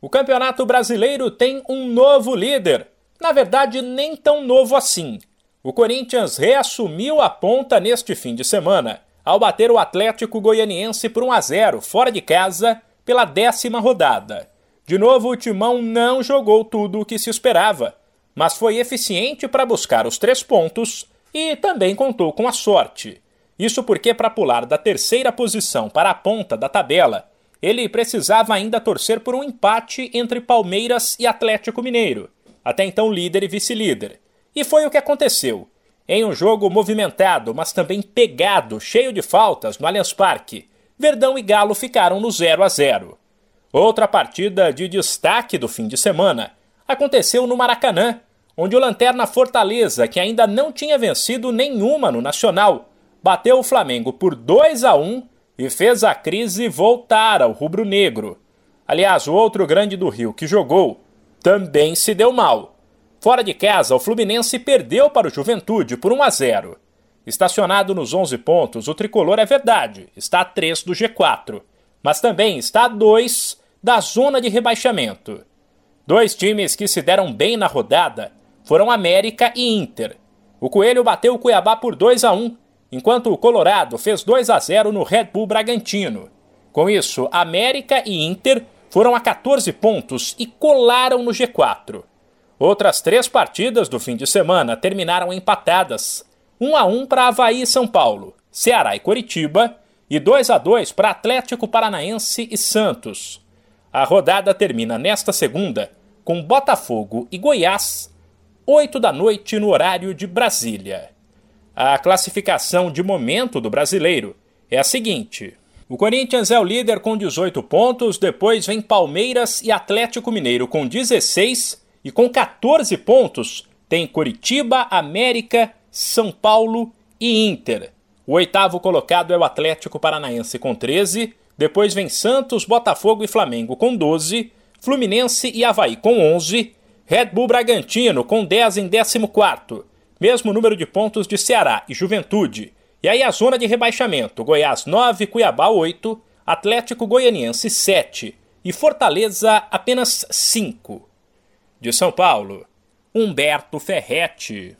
O Campeonato Brasileiro tem um novo líder. Na verdade, nem tão novo assim. O Corinthians reassumiu a ponta neste fim de semana, ao bater o Atlético Goianiense por 1 a 0 fora de casa pela décima rodada. De novo, o Timão não jogou tudo o que se esperava, mas foi eficiente para buscar os três pontos e também contou com a sorte. Isso porque, para pular da terceira posição para a ponta da tabela, ele precisava ainda torcer por um empate entre Palmeiras e Atlético Mineiro, até então líder e vice-líder. E foi o que aconteceu. Em um jogo movimentado, mas também pegado, cheio de faltas no Allianz Parque, Verdão e Galo ficaram no 0 a 0. Outra partida de destaque do fim de semana aconteceu no Maracanã, onde o Lanterna Fortaleza, que ainda não tinha vencido nenhuma no Nacional, bateu o Flamengo por 2 a 1 e fez a crise voltar ao rubro-negro. Aliás, o outro grande do Rio que jogou também se deu mal. Fora de casa, o Fluminense perdeu para o Juventude por 1 a 0. Estacionado nos 11 pontos, o tricolor é verdade, está a 3 do G4, mas também está a 2 da zona de rebaixamento. Dois times que se deram bem na rodada foram América e Inter. O Coelho bateu o Cuiabá por 2 a 1 enquanto o Colorado fez 2 a 0 no Red Bull Bragantino. Com isso, América e Inter foram a 14 pontos e colaram no G4. Outras três partidas do fim de semana terminaram empatadas: 1 a 1 para Havaí e São Paulo, Ceará e Coritiba e 2 a 2 para Atlético Paranaense e Santos. A rodada termina nesta segunda com Botafogo e Goiás, 8 da noite no horário de Brasília. A classificação de momento do brasileiro é a seguinte: o Corinthians é o líder com 18 pontos, depois vem Palmeiras e Atlético Mineiro com 16 e com 14 pontos tem Curitiba, América, São Paulo e Inter. O oitavo colocado é o Atlético Paranaense com 13, depois vem Santos, Botafogo e Flamengo com 12, Fluminense e Havaí com 11, Red Bull Bragantino com 10 em 14 mesmo número de pontos de Ceará e Juventude. E aí a zona de rebaixamento: Goiás 9, Cuiabá 8, Atlético Goianiense 7 e Fortaleza apenas 5. De São Paulo, Humberto Ferretti.